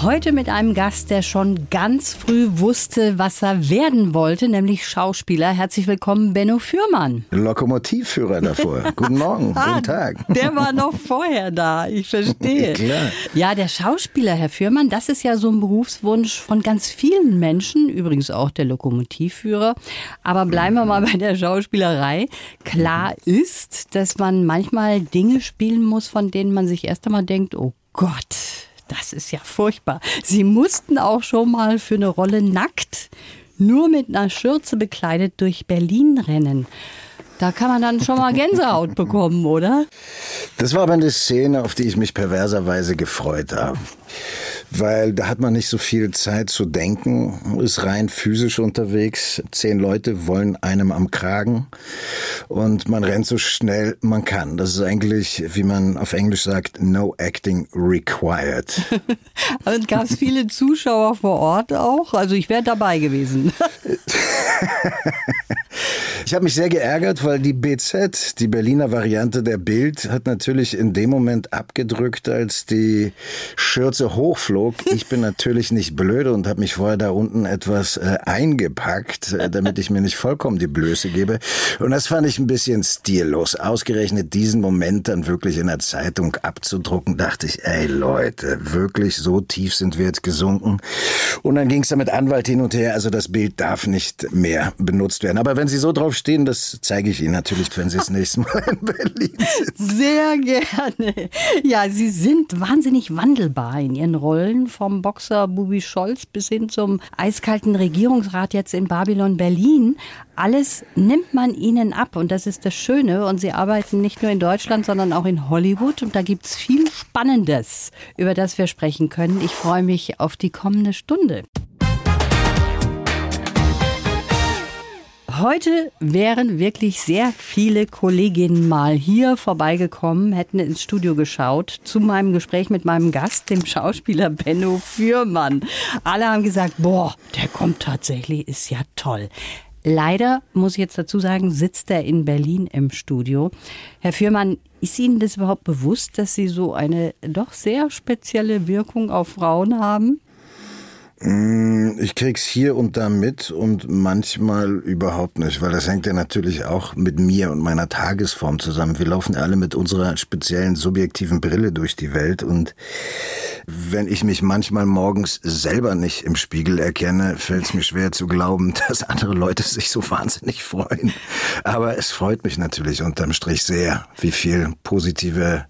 Heute mit einem Gast, der schon ganz früh wusste, was er werden wollte, nämlich Schauspieler. Herzlich willkommen, Benno Fürmann. Lokomotivführer davor. Guten Morgen, Ah, guten Tag. Der war noch vorher da, ich verstehe. Klar. Ja, der Schauspieler, Herr Fürmann, das ist ja so ein Berufswunsch von ganz vielen Menschen, übrigens auch der Lokomotivführer. Aber bleiben wir mal bei der Schauspielerei. Klar ist, dass man manchmal Dinge spielen muss, von denen man sich erst einmal denkt, oh Gott, das ist ja furchtbar. Sie mussten auch schon mal für eine Rolle nackt, nur mit einer Schürze bekleidet durch Berlin rennen. Da kann man dann schon mal Gänsehaut bekommen, oder? Das war aber eine Szene, auf die ich mich perverserweise gefreut habe. Weil da hat man nicht so viel Zeit zu denken, ist rein physisch unterwegs. Zehn Leute wollen einem am Kragen und man rennt so schnell man kann. Das ist eigentlich, wie man auf Englisch sagt, no acting required. Und gab es viele Zuschauer vor Ort auch? Also ich wäre dabei gewesen. Ich habe mich sehr geärgert, weil die BZ, die Berliner Variante der Bild, hat natürlich in dem Moment abgedrückt, als die Schürze hochflog. Ich bin natürlich nicht blöde und habe mich vorher da unten etwas äh, eingepackt, äh, damit ich mir nicht vollkommen die Blöße gebe. Und das fand ich ein bisschen stillos. Ausgerechnet diesen Moment dann wirklich in der Zeitung abzudrucken, dachte ich, ey Leute, wirklich so tief sind wir jetzt gesunken. Und dann ging es da mit Anwalt hin und her. Also das Bild darf nicht mehr benutzt werden. Aber wenn Sie so drauf stehen, das zeige ich Ihnen natürlich, wenn Sie das nächste Mal in Berlin sind. Sehr gerne. Ja, Sie sind wahnsinnig wandelbar in Ihren Rollen, vom Boxer Bubi Scholz bis hin zum eiskalten Regierungsrat jetzt in Babylon Berlin. Alles nimmt man Ihnen ab und das ist das Schöne. Und Sie arbeiten nicht nur in Deutschland, sondern auch in Hollywood. Und da gibt es viel Spannendes, über das wir sprechen können. Ich freue mich auf die kommende Stunde. Heute wären wirklich sehr viele Kolleginnen mal hier vorbeigekommen, hätten ins Studio geschaut zu meinem Gespräch mit meinem Gast, dem Schauspieler Benno Fürmann. Alle haben gesagt, boah, der kommt tatsächlich, ist ja toll. Leider, muss ich jetzt dazu sagen, sitzt er in Berlin im Studio. Herr Fürmann, ist Ihnen das überhaupt bewusst, dass Sie so eine doch sehr spezielle Wirkung auf Frauen haben? Ich krieg's hier und da mit und manchmal überhaupt nicht, weil das hängt ja natürlich auch mit mir und meiner Tagesform zusammen. Wir laufen alle mit unserer speziellen subjektiven Brille durch die Welt und wenn ich mich manchmal morgens selber nicht im Spiegel erkenne, fällt's mir schwer zu glauben, dass andere Leute sich so wahnsinnig freuen. Aber es freut mich natürlich unterm Strich sehr, wie viel positive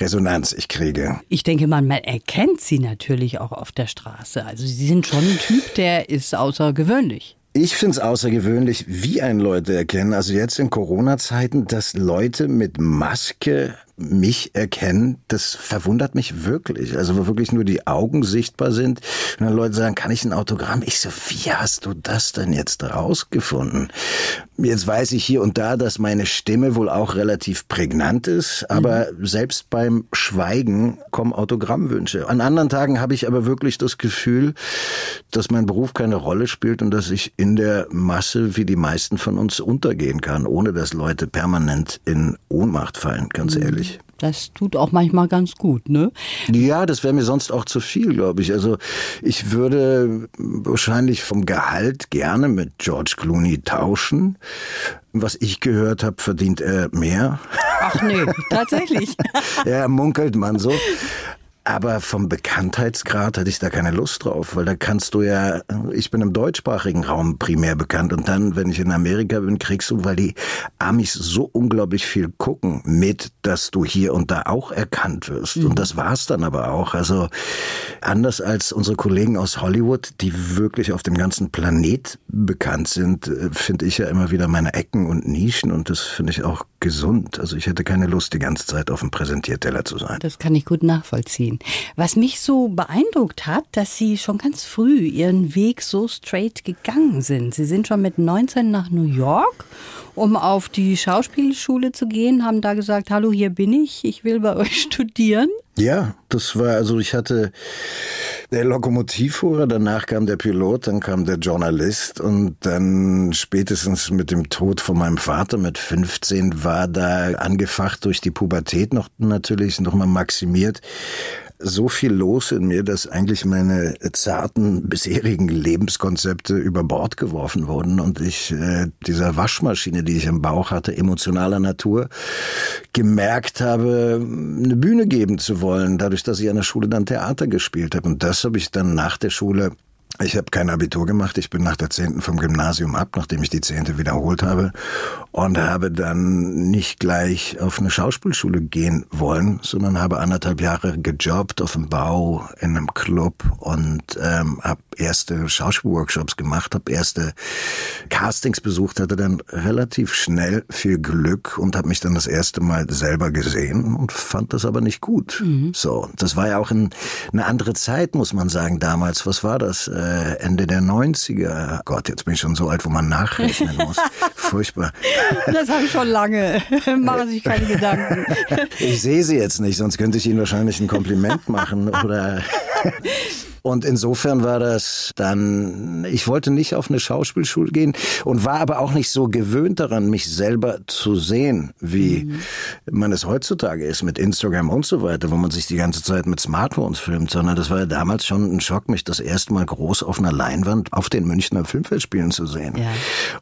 Resonanz ich kriege. Ich denke mal, man erkennt sie natürlich auch auf der Straße. Also sie sind schon ein Typ, der ist außergewöhnlich. Ich find's außergewöhnlich, wie ein Leute erkennen, also jetzt in Corona-Zeiten, dass Leute mit Maske mich erkennen, das verwundert mich wirklich. Also wo wirklich nur die Augen sichtbar sind. Und dann Leute sagen, kann ich ein Autogramm? Ich so, wie hast du das denn jetzt rausgefunden? Jetzt weiß ich hier und da, dass meine Stimme wohl auch relativ prägnant ist, aber mhm. selbst beim Schweigen kommen Autogrammwünsche. An anderen Tagen habe ich aber wirklich das Gefühl, dass mein Beruf keine Rolle spielt und dass ich in der Masse wie die meisten von uns untergehen kann, ohne dass Leute permanent in Ohnmacht fallen, ganz mhm. ehrlich. Das tut auch manchmal ganz gut, ne? Ja, das wäre mir sonst auch zu viel, glaube ich. Also ich würde wahrscheinlich vom Gehalt gerne mit George Clooney tauschen. Was ich gehört habe, verdient er mehr. Ach nee, tatsächlich. ja, munkelt man so. Aber vom Bekanntheitsgrad hatte ich da keine Lust drauf, weil da kannst du ja, ich bin im deutschsprachigen Raum primär bekannt und dann, wenn ich in Amerika bin, kriegst du, weil die Amis so unglaublich viel gucken, mit, dass du hier und da auch erkannt wirst. Mhm. Und das war's dann aber auch. Also anders als unsere Kollegen aus Hollywood, die wirklich auf dem ganzen Planet bekannt sind, finde ich ja immer wieder meine Ecken und Nischen und das finde ich auch gesund. Also ich hätte keine Lust, die ganze Zeit auf dem Präsentierteller zu sein. Das kann ich gut nachvollziehen. Was mich so beeindruckt hat, dass Sie schon ganz früh Ihren Weg so straight gegangen sind. Sie sind schon mit 19 nach New York, um auf die Schauspielschule zu gehen, haben da gesagt, hallo, hier bin ich, ich will bei euch studieren. Ja, das war, also ich hatte der Lokomotivfuhrer, danach kam der Pilot, dann kam der Journalist und dann spätestens mit dem Tod von meinem Vater mit 15 war da angefacht durch die Pubertät noch natürlich noch mal maximiert so viel los in mir, dass eigentlich meine zarten bisherigen Lebenskonzepte über Bord geworfen wurden und ich äh, dieser Waschmaschine, die ich im Bauch hatte, emotionaler Natur, gemerkt habe, eine Bühne geben zu wollen, dadurch, dass ich an der Schule dann Theater gespielt habe. Und das habe ich dann nach der Schule ich habe kein Abitur gemacht. Ich bin nach der Zehnten vom Gymnasium ab, nachdem ich die Zehnte wiederholt habe. Und habe dann nicht gleich auf eine Schauspielschule gehen wollen, sondern habe anderthalb Jahre gejobbt auf dem Bau in einem Club und ähm, habe erste Schauspielworkshops gemacht, habe erste Castings besucht, hatte dann relativ schnell viel Glück und habe mich dann das erste Mal selber gesehen und fand das aber nicht gut. Mhm. So, das war ja auch in, eine andere Zeit, muss man sagen, damals. Was war das? Äh, äh, Ende der 90er. Gott, jetzt bin ich schon so alt, wo man nachrechnen muss. Furchtbar. Das habe ich schon lange. Machen Sie sich keine Gedanken. Ich sehe Sie jetzt nicht, sonst könnte ich Ihnen wahrscheinlich ein Kompliment machen oder und insofern war das dann, ich wollte nicht auf eine Schauspielschule gehen und war aber auch nicht so gewöhnt daran, mich selber zu sehen, wie mhm. man es heutzutage ist mit Instagram und so weiter, wo man sich die ganze Zeit mit Smartphones filmt, sondern das war ja damals schon ein Schock, mich das erste Mal groß auf einer Leinwand auf den Münchner Filmfestspielen zu sehen. Ja.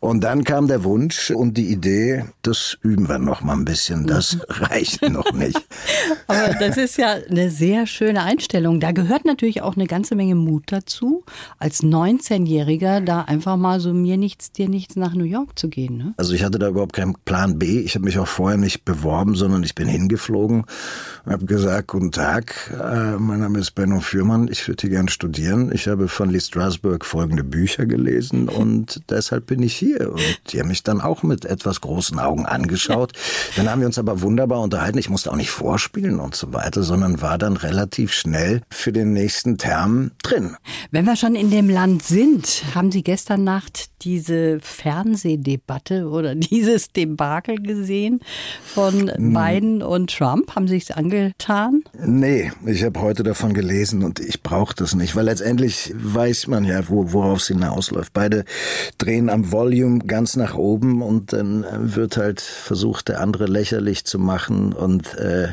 Und dann kam der Wunsch und die Idee, das üben wir noch mal ein bisschen, das mhm. reicht noch nicht. aber das ist ja eine sehr schöne Einstellung. Da gehört natürlich auch eine ganze Menge Mut dazu, als 19-Jähriger da einfach mal so mir nichts, dir nichts nach New York zu gehen. Ne? Also ich hatte da überhaupt keinen Plan B. Ich habe mich auch vorher nicht beworben, sondern ich bin hingeflogen und habe gesagt, guten Tag, äh, mein Name ist Benno Fürmann, ich würde hier gern studieren. Ich habe von Lee Strasberg folgende Bücher gelesen und deshalb bin ich hier. Und die haben mich dann auch mit etwas großen Augen angeschaut. Dann haben wir uns aber wunderbar unterhalten. Ich musste auch nicht vorspielen und so weiter, sondern war dann relativ schnell für den nächsten Term drin. Wenn wir schon in dem Land sind, haben Sie gestern Nacht diese Fernsehdebatte oder dieses Debakel gesehen von hm. Biden und Trump? Haben Sie es angetan? Nee, ich habe heute davon gelesen und ich brauche das nicht, weil letztendlich weiß man ja, wo, worauf es hinausläuft. Beide drehen am Volume ganz nach oben und dann wird halt versucht, der andere lächerlich zu machen und äh,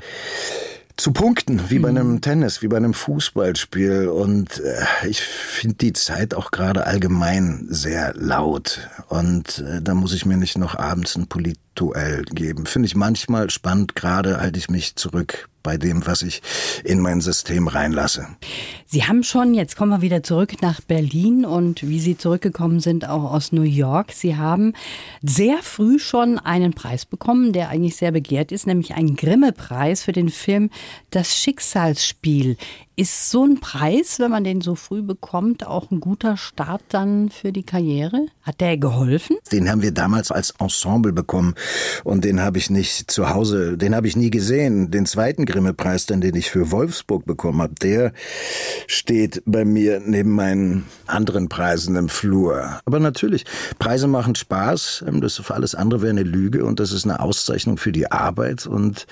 zu punkten, wie bei einem mhm. Tennis, wie bei einem Fußballspiel. Und äh, ich finde die Zeit auch gerade allgemein sehr laut. Und äh, da muss ich mir nicht noch abends ein Polituell geben. Finde ich manchmal spannend, gerade halte ich mich zurück bei dem, was ich in mein System reinlasse. Sie haben schon, jetzt kommen wir wieder zurück nach Berlin und wie Sie zurückgekommen sind, auch aus New York. Sie haben sehr früh schon einen Preis bekommen, der eigentlich sehr begehrt ist, nämlich einen Grimme-Preis für den Film Das Schicksalsspiel. Ist so ein Preis, wenn man den so früh bekommt, auch ein guter Start dann für die Karriere? Hat der geholfen? Den haben wir damals als Ensemble bekommen und den habe ich nicht zu Hause, den habe ich nie gesehen. Den zweiten Grimme-Preis, den ich für Wolfsburg bekommen habe, der steht bei mir neben meinen anderen Preisen im Flur. Aber natürlich, Preise machen Spaß, das für alles andere wäre eine Lüge und das ist eine Auszeichnung für die Arbeit und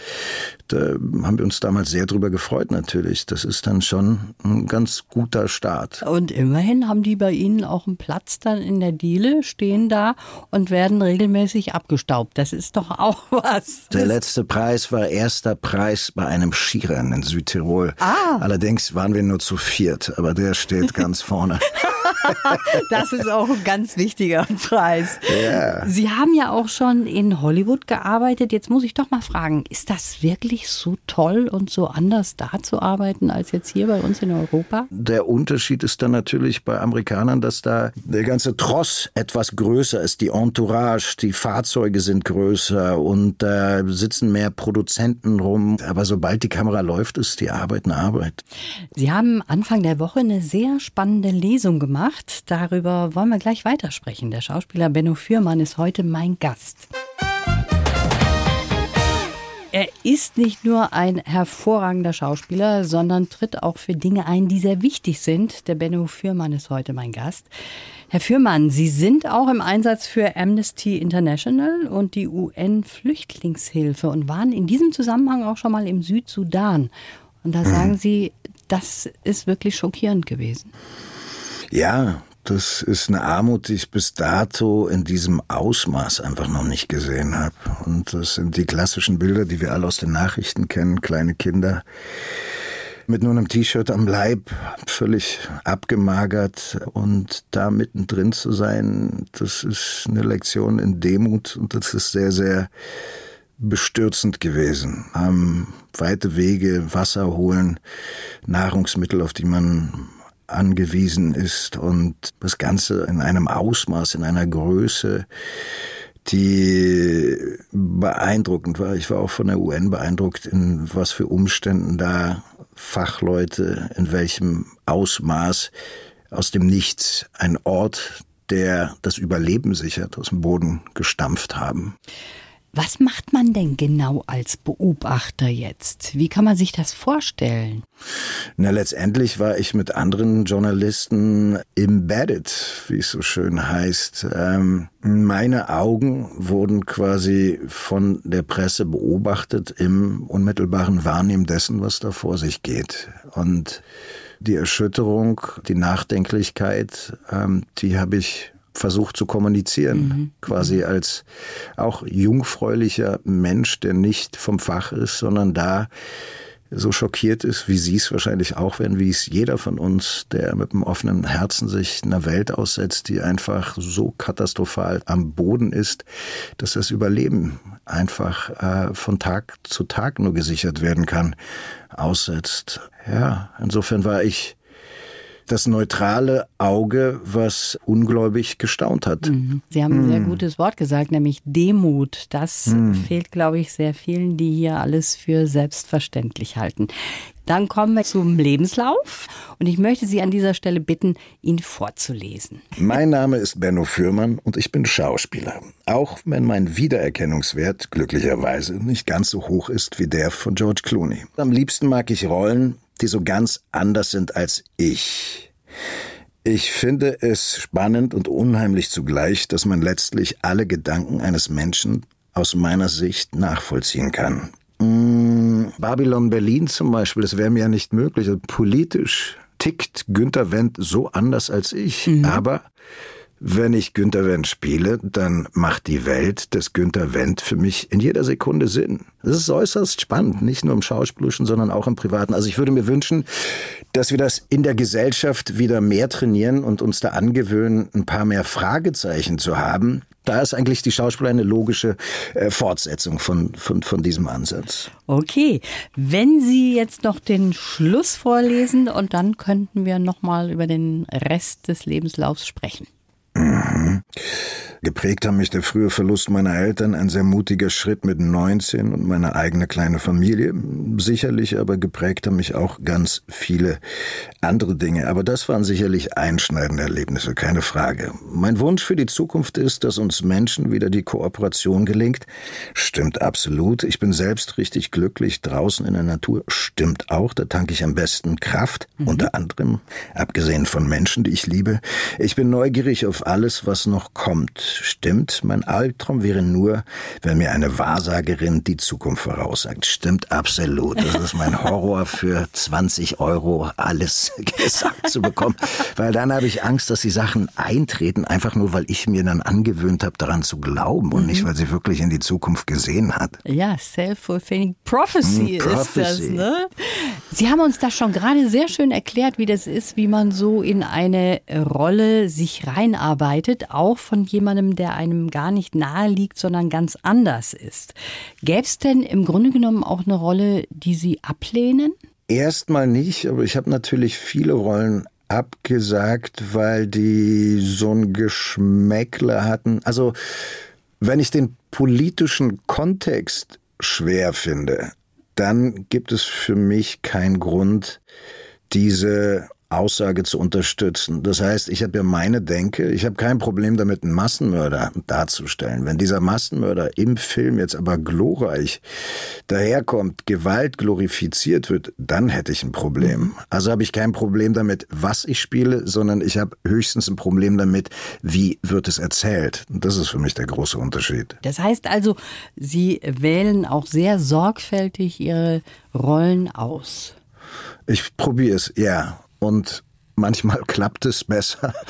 da haben wir uns damals sehr drüber gefreut natürlich. Das ist schon ein ganz guter Start. Und immerhin haben die bei Ihnen auch einen Platz dann in der Diele, stehen da und werden regelmäßig abgestaubt. Das ist doch auch was. Der letzte Preis war erster Preis bei einem Skirennen in Südtirol. Ah. Allerdings waren wir nur zu viert, aber der steht ganz vorne. Das ist auch ein ganz wichtiger Preis. Ja. Sie haben ja auch schon in Hollywood gearbeitet. Jetzt muss ich doch mal fragen, ist das wirklich so toll und so anders da zu arbeiten als jetzt hier bei uns in Europa? Der Unterschied ist dann natürlich bei Amerikanern, dass da der ganze Tross etwas größer ist. Die Entourage, die Fahrzeuge sind größer und da sitzen mehr Produzenten rum. Aber sobald die Kamera läuft, ist die Arbeit eine Arbeit. Sie haben Anfang der Woche eine sehr spannende Lesung gemacht gemacht. Darüber wollen wir gleich weitersprechen. Der Schauspieler Benno Fürmann ist heute mein Gast. Er ist nicht nur ein hervorragender Schauspieler, sondern tritt auch für Dinge ein, die sehr wichtig sind. Der Benno Fürmann ist heute mein Gast. Herr Fürmann, Sie sind auch im Einsatz für Amnesty International und die UN-Flüchtlingshilfe und waren in diesem Zusammenhang auch schon mal im Südsudan. Und da sagen Sie, das ist wirklich schockierend gewesen. Ja, das ist eine Armut, die ich bis dato in diesem Ausmaß einfach noch nicht gesehen habe. Und das sind die klassischen Bilder, die wir alle aus den Nachrichten kennen. Kleine Kinder mit nur einem T-Shirt am Leib, völlig abgemagert. Und da mittendrin zu sein, das ist eine Lektion in Demut und das ist sehr, sehr bestürzend gewesen. Haben weite Wege, Wasser holen, Nahrungsmittel, auf die man angewiesen ist und das Ganze in einem Ausmaß, in einer Größe, die beeindruckend war. Ich war auch von der UN beeindruckt, in was für Umständen da Fachleute, in welchem Ausmaß aus dem Nichts ein Ort, der das Überleben sichert, aus dem Boden gestampft haben. Was macht man denn genau als Beobachter jetzt? Wie kann man sich das vorstellen? Na, letztendlich war ich mit anderen Journalisten embedded, wie es so schön heißt. Ähm, meine Augen wurden quasi von der Presse beobachtet im unmittelbaren Wahrnehmen dessen, was da vor sich geht. Und die Erschütterung, die Nachdenklichkeit, ähm, die habe ich versucht zu kommunizieren, mhm. quasi als auch jungfräulicher Mensch, der nicht vom Fach ist, sondern da so schockiert ist, wie Sie es wahrscheinlich auch werden, wie es jeder von uns, der mit einem offenen Herzen sich einer Welt aussetzt, die einfach so katastrophal am Boden ist, dass das Überleben einfach äh, von Tag zu Tag nur gesichert werden kann, aussetzt. Ja, insofern war ich das neutrale Auge, was ungläubig gestaunt hat. Mhm. Sie haben ein sehr mhm. gutes Wort gesagt, nämlich Demut. Das mhm. fehlt, glaube ich, sehr vielen, die hier alles für selbstverständlich halten. Dann kommen wir zum Lebenslauf und ich möchte Sie an dieser Stelle bitten, ihn vorzulesen. Mein Name ist Benno Fürmann und ich bin Schauspieler. Auch wenn mein Wiedererkennungswert glücklicherweise nicht ganz so hoch ist wie der von George Clooney. Am liebsten mag ich Rollen, die so ganz anders sind als ich. Ich finde es spannend und unheimlich zugleich, dass man letztlich alle Gedanken eines Menschen aus meiner Sicht nachvollziehen kann. Mmh, Babylon Berlin zum Beispiel, das wäre mir ja nicht möglich. Also politisch tickt Günter Wendt so anders als ich, mhm. aber wenn ich Günter Wendt spiele, dann macht die Welt des Günter Wendt für mich in jeder Sekunde Sinn. Das ist äußerst spannend, nicht nur im Schauspielerischen, sondern auch im Privaten. Also ich würde mir wünschen, dass wir das in der Gesellschaft wieder mehr trainieren und uns da angewöhnen, ein paar mehr Fragezeichen zu haben. Da ist eigentlich die Schauspieler eine logische äh, Fortsetzung von, von, von diesem Ansatz. Okay, wenn Sie jetzt noch den Schluss vorlesen und dann könnten wir nochmal über den Rest des Lebenslaufs sprechen. Mhm. Geprägt haben mich der frühe Verlust meiner Eltern, ein sehr mutiger Schritt mit 19 und meine eigene kleine Familie. Sicherlich aber geprägt haben mich auch ganz viele andere Dinge. Aber das waren sicherlich einschneidende Erlebnisse, keine Frage. Mein Wunsch für die Zukunft ist, dass uns Menschen wieder die Kooperation gelingt. Stimmt absolut. Ich bin selbst richtig glücklich draußen in der Natur. Stimmt auch. Da tanke ich am besten Kraft. Mhm. Unter anderem, abgesehen von Menschen, die ich liebe. Ich bin neugierig auf alles, was noch kommt stimmt. Mein Albtraum wäre nur, wenn mir eine Wahrsagerin die Zukunft voraussagt. Stimmt absolut. Das ist mein Horror für 20 Euro alles gesagt zu bekommen. Weil dann habe ich Angst, dass die Sachen eintreten, einfach nur, weil ich mir dann angewöhnt habe, daran zu glauben und mhm. nicht, weil sie wirklich in die Zukunft gesehen hat. Ja, self-fulfilling prophecy, mm, prophecy ist das. Ne? Sie haben uns das schon gerade sehr schön erklärt, wie das ist, wie man so in eine Rolle sich reinarbeitet, auch von jemandem, jemandem, der einem gar nicht nahe liegt, sondern ganz anders ist. Gäbe es denn im Grunde genommen auch eine Rolle, die Sie ablehnen? Erstmal nicht, aber ich habe natürlich viele Rollen abgesagt, weil die so ein Geschmäckle hatten. Also, wenn ich den politischen Kontext schwer finde, dann gibt es für mich keinen Grund, diese Aussage zu unterstützen. Das heißt, ich habe ja meine Denke, ich habe kein Problem damit, einen Massenmörder darzustellen. Wenn dieser Massenmörder im Film jetzt aber glorreich daherkommt, Gewalt glorifiziert wird, dann hätte ich ein Problem. Also habe ich kein Problem damit, was ich spiele, sondern ich habe höchstens ein Problem damit, wie wird es erzählt. Und das ist für mich der große Unterschied. Das heißt also, Sie wählen auch sehr sorgfältig Ihre Rollen aus. Ich probiere es, ja. Und Manchmal klappt es besser.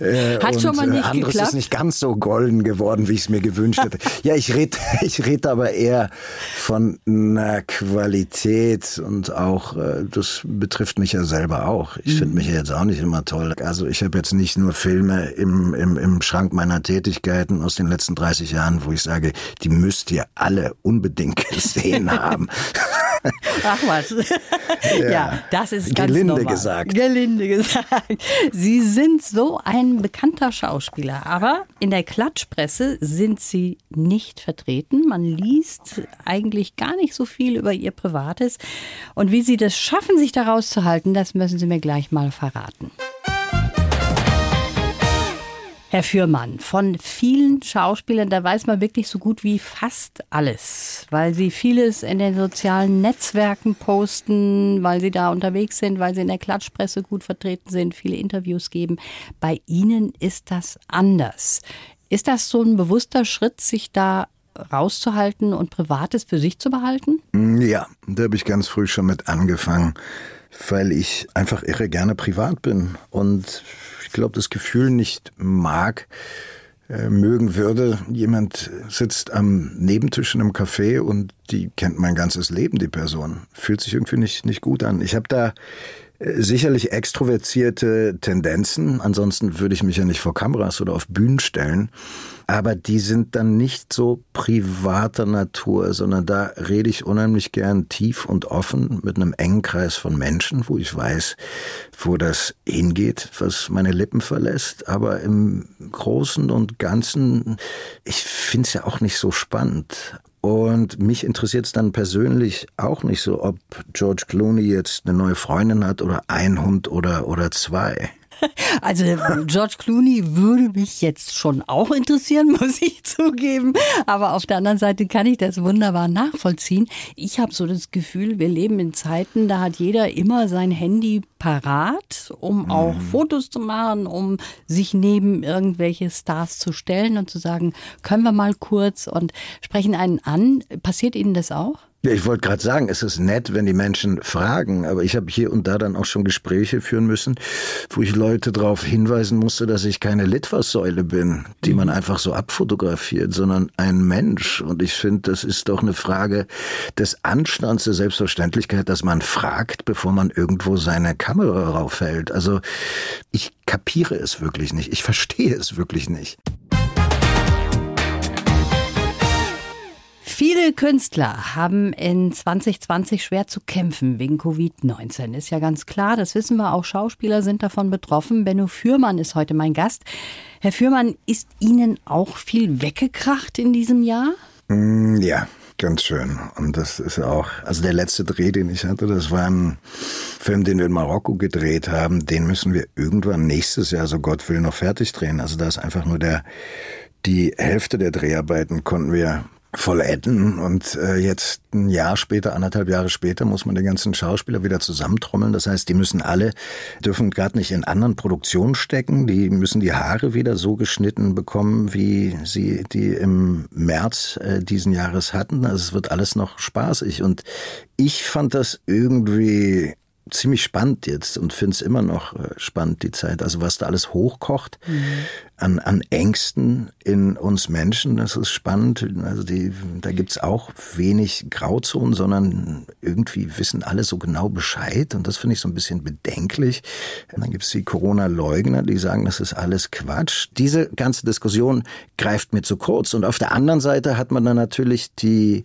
Äh, Hat schon mal nicht anderes geklappt? ist nicht ganz so golden geworden, wie ich es mir gewünscht hätte. ja, ich rede ich red aber eher von einer Qualität und auch, äh, das betrifft mich ja selber auch. Ich finde mich ja jetzt auch nicht immer toll. Also ich habe jetzt nicht nur Filme im, im, im Schrank meiner Tätigkeiten aus den letzten 30 Jahren, wo ich sage, die müsst ihr alle unbedingt gesehen haben. Ach was. Ja, ja, das ist ganz Gelinde normal. gesagt. Gelinde gesagt. Sie sind so ein bekannter Schauspieler, aber in der Klatschpresse sind Sie nicht vertreten. Man liest eigentlich gar nicht so viel über Ihr Privates. Und wie Sie das schaffen, sich da rauszuhalten, das müssen Sie mir gleich mal verraten. Herr Fürmann, von vielen Schauspielern, da weiß man wirklich so gut wie fast alles, weil sie vieles in den sozialen Netzwerken posten, weil sie da unterwegs sind, weil sie in der Klatschpresse gut vertreten sind, viele Interviews geben. Bei Ihnen ist das anders. Ist das so ein bewusster Schritt, sich da rauszuhalten und Privates für sich zu behalten? Ja, da habe ich ganz früh schon mit angefangen, weil ich einfach irre gerne privat bin und ich glaube, das Gefühl nicht mag, äh, mögen würde. Jemand sitzt am Nebentisch in einem Café und die kennt mein ganzes Leben, die Person. Fühlt sich irgendwie nicht, nicht gut an. Ich habe da sicherlich extrovertierte Tendenzen. Ansonsten würde ich mich ja nicht vor Kameras oder auf Bühnen stellen. Aber die sind dann nicht so privater Natur, sondern da rede ich unheimlich gern tief und offen mit einem engen Kreis von Menschen, wo ich weiß, wo das hingeht, was meine Lippen verlässt. Aber im Großen und Ganzen, ich finde es ja auch nicht so spannend. Und mich interessiert es dann persönlich auch nicht so, ob George Clooney jetzt eine neue Freundin hat oder ein Hund oder, oder zwei. Also George Clooney würde mich jetzt schon auch interessieren, muss ich zugeben. Aber auf der anderen Seite kann ich das wunderbar nachvollziehen. Ich habe so das Gefühl, wir leben in Zeiten, da hat jeder immer sein Handy parat, um auch Fotos zu machen, um sich neben irgendwelche Stars zu stellen und zu sagen, können wir mal kurz und sprechen einen an. Passiert Ihnen das auch? Ja, ich wollte gerade sagen, es ist nett, wenn die Menschen fragen, aber ich habe hier und da dann auch schon Gespräche führen müssen, wo ich Leute darauf hinweisen musste, dass ich keine Litfaßsäule bin, die man einfach so abfotografiert, sondern ein Mensch. Und ich finde, das ist doch eine Frage des Anstands, der Selbstverständlichkeit, dass man fragt, bevor man irgendwo seine Kamera raufhält. Also ich kapiere es wirklich nicht. Ich verstehe es wirklich nicht. Viele Künstler haben in 2020 schwer zu kämpfen wegen Covid-19. Ist ja ganz klar, das wissen wir, auch Schauspieler sind davon betroffen. Benno Fürmann ist heute mein Gast. Herr Fürmann, ist Ihnen auch viel weggekracht in diesem Jahr? Mm, Ja, ganz schön. Und das ist auch, also der letzte Dreh, den ich hatte, das war ein Film, den wir in Marokko gedreht haben. Den müssen wir irgendwann nächstes Jahr, so Gott will, noch fertig drehen. Also da ist einfach nur der, die Hälfte der Dreharbeiten konnten wir vollenden und äh, jetzt ein Jahr später, anderthalb Jahre später, muss man den ganzen Schauspieler wieder zusammentrommeln. Das heißt, die müssen alle, dürfen gerade nicht in anderen Produktionen stecken, die müssen die Haare wieder so geschnitten bekommen, wie sie die im März äh, diesen Jahres hatten. Also es wird alles noch spaßig und ich fand das irgendwie ziemlich spannend jetzt und finde es immer noch äh, spannend, die Zeit. Also was da alles hochkocht an, an Ängsten in uns Menschen, das ist spannend. Also die, da gibt's auch wenig Grauzonen, sondern irgendwie wissen alle so genau Bescheid und das finde ich so ein bisschen bedenklich. Und dann gibt's die Corona-Leugner, die sagen, das ist alles Quatsch. Diese ganze Diskussion greift mir zu kurz. Und auf der anderen Seite hat man dann natürlich die,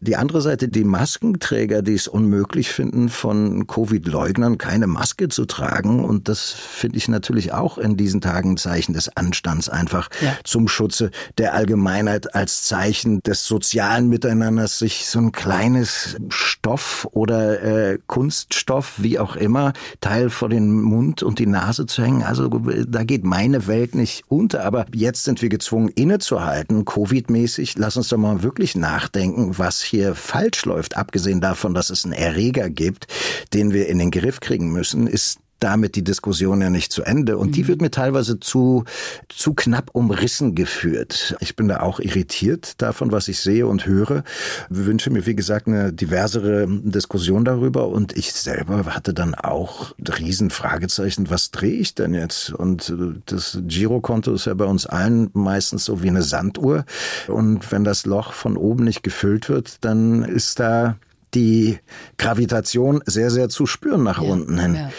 die andere Seite, die Maskenträger, die es unmöglich finden, von Covid-Leugnern keine Maske zu tragen. Und das finde ich natürlich auch in diesen Tagen ein Zeichen des Anstands einfach Ja. zum Schutze der Allgemeinheit als Zeichen des sozialen Miteinanders sich so ein kleines Stoff oder äh, Kunststoff, wie auch immer, Teil vor den Mund und die Nase zu hängen. Also da geht meine Welt nicht unter. Aber jetzt sind wir gezwungen, innezuhalten, Covid-mäßig. Lass uns doch mal wirklich nachdenken, was hier falsch läuft. Abgesehen davon, dass es einen Erreger gibt, den wir in den Griff kriegen müssen, ist damit die Diskussion ja nicht zu Ende. Und mhm. die wird mir teilweise zu, zu knapp umrissen geführt. Ich bin da auch irritiert davon, was ich sehe und höre. Ich wünsche mir, wie gesagt, eine diversere Diskussion darüber. Und ich selber hatte dann auch riesen Fragezeichen, was drehe ich denn jetzt? Und äh, das Girokonto ist ja bei uns allen meistens so wie eine Sanduhr. Und wenn das Loch von oben nicht gefüllt wird, dann ist da die Gravitation sehr, sehr zu spüren nach ja, unten hin. Ja.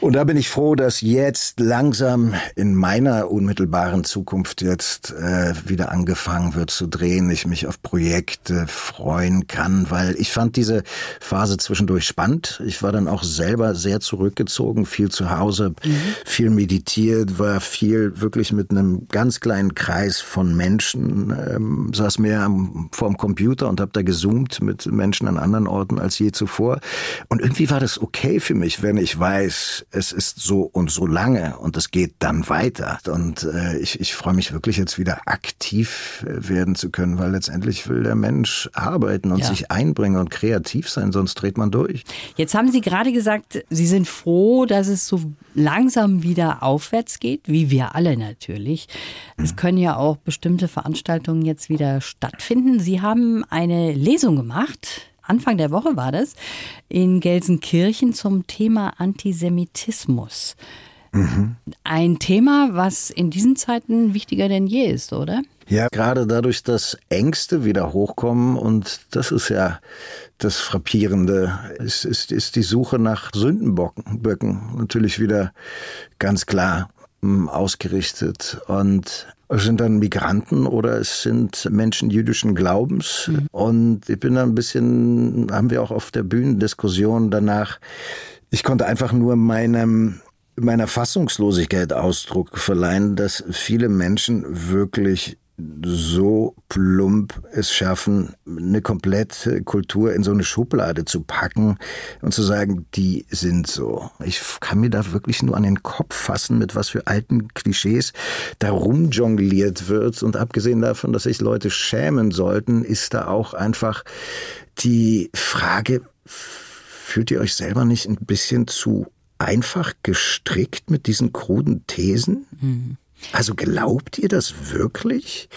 Und da bin ich froh, dass jetzt langsam in meiner unmittelbaren Zukunft jetzt äh, wieder angefangen wird zu drehen, ich mich auf Projekte freuen kann, weil ich fand diese Phase zwischendurch spannend. Ich war dann auch selber sehr zurückgezogen, viel zu Hause, mhm. viel meditiert, war viel wirklich mit einem ganz kleinen Kreis von Menschen, ähm, saß mehr am, vorm Computer und habe da gezoomt mit Menschen an anderen Orten als je zuvor. Und irgendwie war das okay für mich, wenn ich weiß, es ist so und so lange und es geht dann weiter. Und äh, ich, ich freue mich wirklich jetzt wieder aktiv äh, werden zu können, weil letztendlich will der Mensch arbeiten und ja. sich einbringen und kreativ sein, sonst dreht man durch. Jetzt haben Sie gerade gesagt, Sie sind froh, dass es so langsam wieder aufwärts geht, wie wir alle natürlich. Es mhm. können ja auch bestimmte Veranstaltungen jetzt wieder stattfinden. Sie haben eine Lesung gemacht Anfang der Woche war das, in Gelsenkirchen zum Thema Antisemitismus. Mhm. Ein Thema, was in diesen Zeiten wichtiger denn je ist, oder? Ja, gerade dadurch, dass Ängste wieder hochkommen und das ist ja das Frappierende, ist, ist, ist die Suche nach Sündenböcken natürlich wieder ganz klar hm, ausgerichtet. Und sind dann Migranten oder es sind Menschen jüdischen Glaubens. Mhm. Und ich bin da ein bisschen, haben wir auch auf der Bühnendiskussion danach, ich konnte einfach nur meinem meiner Fassungslosigkeit Ausdruck verleihen, dass viele Menschen wirklich so plump es schaffen, eine komplette Kultur in so eine Schublade zu packen und zu sagen, die sind so. Ich kann mir da wirklich nur an den Kopf fassen, mit was für alten Klischees da rumjongliert wird. Und abgesehen davon, dass sich Leute schämen sollten, ist da auch einfach die Frage, fühlt ihr euch selber nicht ein bisschen zu einfach gestrickt mit diesen kruden Thesen? Mhm. Also glaubt ihr das wirklich?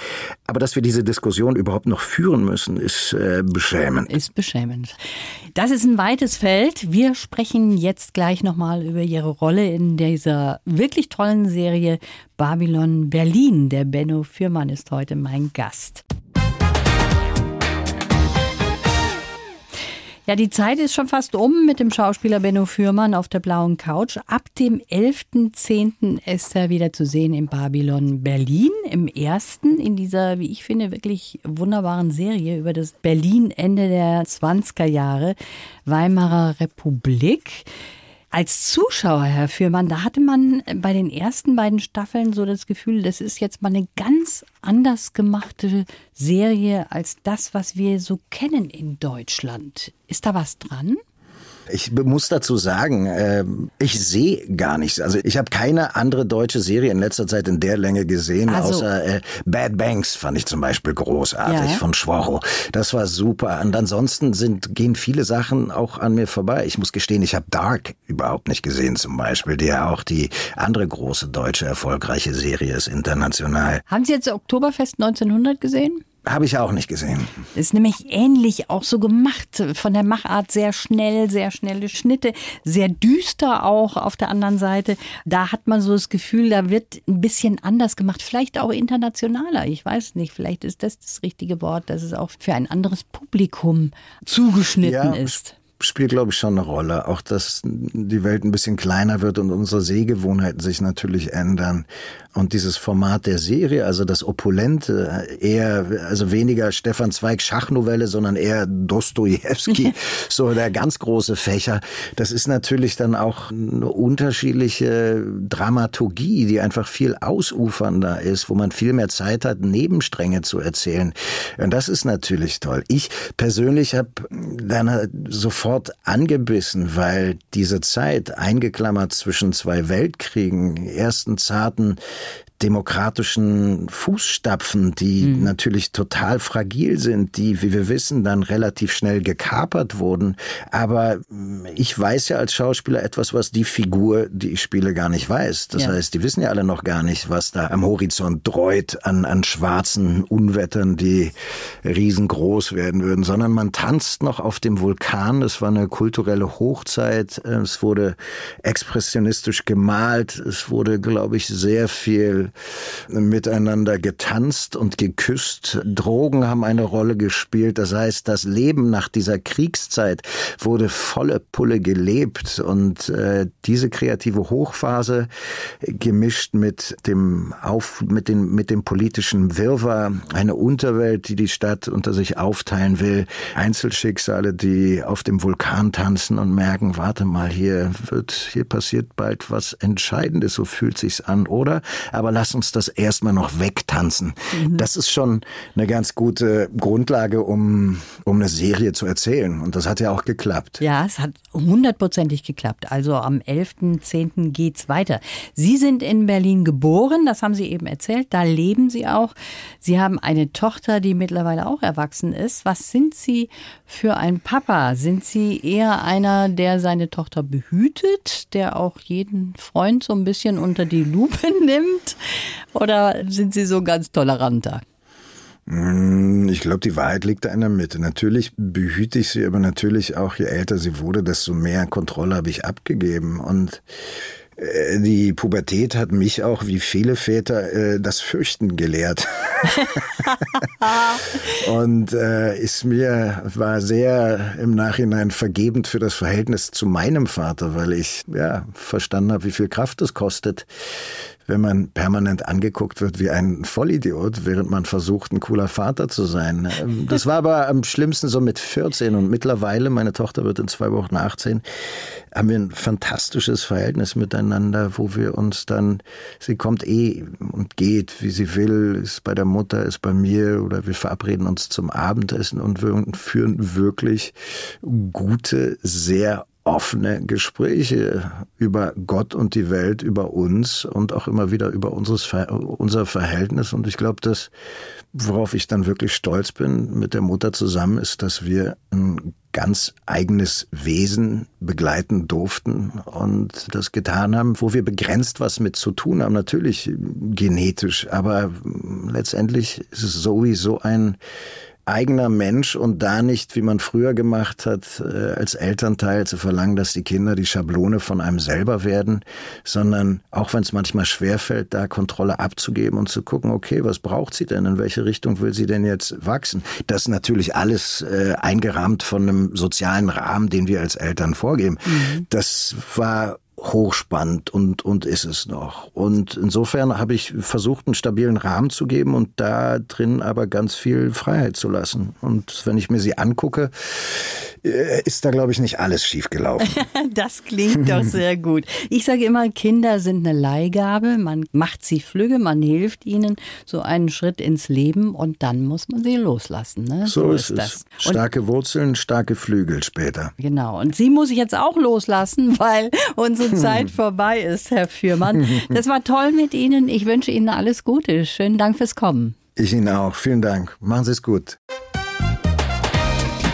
Aber dass wir diese Diskussion überhaupt noch führen müssen, ist äh, beschämend. Ist beschämend. Das ist ein weites Feld. Wir sprechen jetzt gleich nochmal über Ihre Rolle in dieser wirklich tollen Serie Babylon Berlin. Der Benno Fürmann ist heute mein Gast. Ja, die Zeit ist schon fast um mit dem Schauspieler Benno Fürmann auf der blauen Couch. Ab dem 11.10. ist er wieder zu sehen im Babylon Berlin, im ersten in dieser, wie ich finde, wirklich wunderbaren Serie über das Berlin Ende der 20er Jahre, Weimarer Republik. Als Zuschauer, Herr Fürmann, da hatte man bei den ersten beiden Staffeln so das Gefühl, das ist jetzt mal eine ganz anders gemachte Serie als das, was wir so kennen in Deutschland. Ist da was dran? Ich muss dazu sagen, äh, ich sehe gar nichts. Also ich habe keine andere deutsche Serie in letzter Zeit in der Länge gesehen, also. außer äh, Bad Banks fand ich zum Beispiel großartig ja. von Schworro. Das war super. Und ansonsten sind gehen viele Sachen auch an mir vorbei. Ich muss gestehen, ich habe Dark überhaupt nicht gesehen zum Beispiel, die ja auch die andere große deutsche erfolgreiche Serie ist international. Haben Sie jetzt Oktoberfest 1900 gesehen? Habe ich auch nicht gesehen. Ist nämlich ähnlich auch so gemacht. Von der Machart sehr schnell, sehr schnelle Schnitte, sehr düster auch auf der anderen Seite. Da hat man so das Gefühl, da wird ein bisschen anders gemacht. Vielleicht auch internationaler. Ich weiß nicht. Vielleicht ist das das richtige Wort, dass es auch für ein anderes Publikum zugeschnitten ja, ist spielt, glaube ich, schon eine Rolle. Auch, dass die Welt ein bisschen kleiner wird und unsere Sehgewohnheiten sich natürlich ändern. Und dieses Format der Serie, also das Opulente, eher, also weniger Stefan Zweig Schachnovelle, sondern eher Dostoevsky, so der ganz große Fächer. Das ist natürlich dann auch eine unterschiedliche Dramaturgie, die einfach viel ausufernder ist, wo man viel mehr Zeit hat, Nebenstränge zu erzählen. Und das ist natürlich toll. Ich persönlich habe dann sofort angebissen, weil diese Zeit eingeklammert zwischen zwei Weltkriegen, ersten zarten demokratischen Fußstapfen, die mhm. natürlich total fragil sind, die, wie wir wissen, dann relativ schnell gekapert wurden. Aber ich weiß ja als Schauspieler etwas, was die Figur, die ich spiele, gar nicht weiß. Das ja. heißt, die wissen ja alle noch gar nicht, was da am Horizont dreut an, an schwarzen Unwettern, die riesengroß werden würden, sondern man tanzt noch auf dem Vulkan. Es war eine kulturelle Hochzeit. Es wurde expressionistisch gemalt. Es wurde, glaube ich, sehr viel miteinander getanzt und geküsst. Drogen haben eine Rolle gespielt. Das heißt, das Leben nach dieser Kriegszeit wurde volle Pulle gelebt und äh, diese kreative Hochphase gemischt mit dem auf mit den mit dem politischen Wirrwarr, eine Unterwelt, die die Stadt unter sich aufteilen will, Einzelschicksale, die auf dem Vulkan tanzen und merken, warte mal, hier wird hier passiert bald was Entscheidendes, so fühlt sich's an, oder? Aber lass uns das erstmal noch wegtanzen. Mhm. Das ist schon eine ganz gute Grundlage, um, um eine Serie zu erzählen. Und das hat ja auch geklappt. Ja, es hat hundertprozentig geklappt. Also am 11.10. geht's weiter. Sie sind in Berlin geboren, das haben Sie eben erzählt. Da leben Sie auch. Sie haben eine Tochter, die mittlerweile auch erwachsen ist. Was sind Sie für ein Papa? Sind Sie eher einer, der seine Tochter behütet, der auch jeden Freund so ein bisschen unter die Lupe nimmt? Oder sind Sie so ganz toleranter? Hm, ich glaube, die Wahrheit liegt da in der Mitte. Natürlich behüte ich sie, aber natürlich auch, je älter sie wurde, desto mehr Kontrolle habe ich abgegeben. Und die Pubertät hat mich auch, wie viele Väter, äh, das Fürchten gelehrt. und äh, ist mir, war sehr im Nachhinein vergebend für das Verhältnis zu meinem Vater, weil ich ja verstanden habe, wie viel Kraft es kostet, wenn man permanent angeguckt wird wie ein Vollidiot, während man versucht, ein cooler Vater zu sein. Ähm, das war aber am schlimmsten so mit 14 und mittlerweile, meine Tochter wird in zwei Wochen 18, haben wir ein fantastisches Verhältnis miteinander, wo wir uns dann, sie kommt eh und geht, wie sie will, ist bei der Mutter, ist bei mir oder wir verabreden uns zum Abendessen und führen wirklich gute, sehr offene Gespräche über Gott und die Welt, über uns und auch immer wieder über unseres, unser Verhältnis. Und ich glaube, dass, worauf ich dann wirklich stolz bin mit der Mutter zusammen, ist, dass wir ein ganz eigenes Wesen begleiten durften und das getan haben, wo wir begrenzt was mit zu tun haben. Natürlich genetisch, aber letztendlich ist es sowieso ein eigener Mensch und da nicht, wie man früher gemacht hat, äh, als Elternteil zu verlangen, dass die Kinder die Schablone von einem selber werden, sondern auch wenn es manchmal schwerfällt, da Kontrolle abzugeben und zu gucken, okay, was braucht sie denn, in welche Richtung will sie denn jetzt wachsen? Das ist natürlich alles äh, eingerahmt von einem sozialen Rahmen, den wir als Eltern vorgeben. Mhm. Das war hochspannend und, und ist es noch. Und insofern habe ich versucht, einen stabilen Rahmen zu geben und da drin aber ganz viel Freiheit zu lassen. Und wenn ich mir sie angucke, ist da, glaube ich, nicht alles schiefgelaufen. das klingt doch sehr gut. Ich sage immer, Kinder sind eine Leihgabe. Man macht sie flügge, man hilft ihnen so einen Schritt ins Leben und dann muss man sie loslassen. Ne? So, so ist, ist das. Starke Wurzeln, starke Flügel später. Genau. Und sie muss ich jetzt auch loslassen, weil unsere Zeit vorbei ist, Herr Fürmann. Das war toll mit Ihnen. Ich wünsche Ihnen alles Gute. Schönen Dank fürs Kommen. Ich Ihnen auch. Vielen Dank. Machen Sie es gut.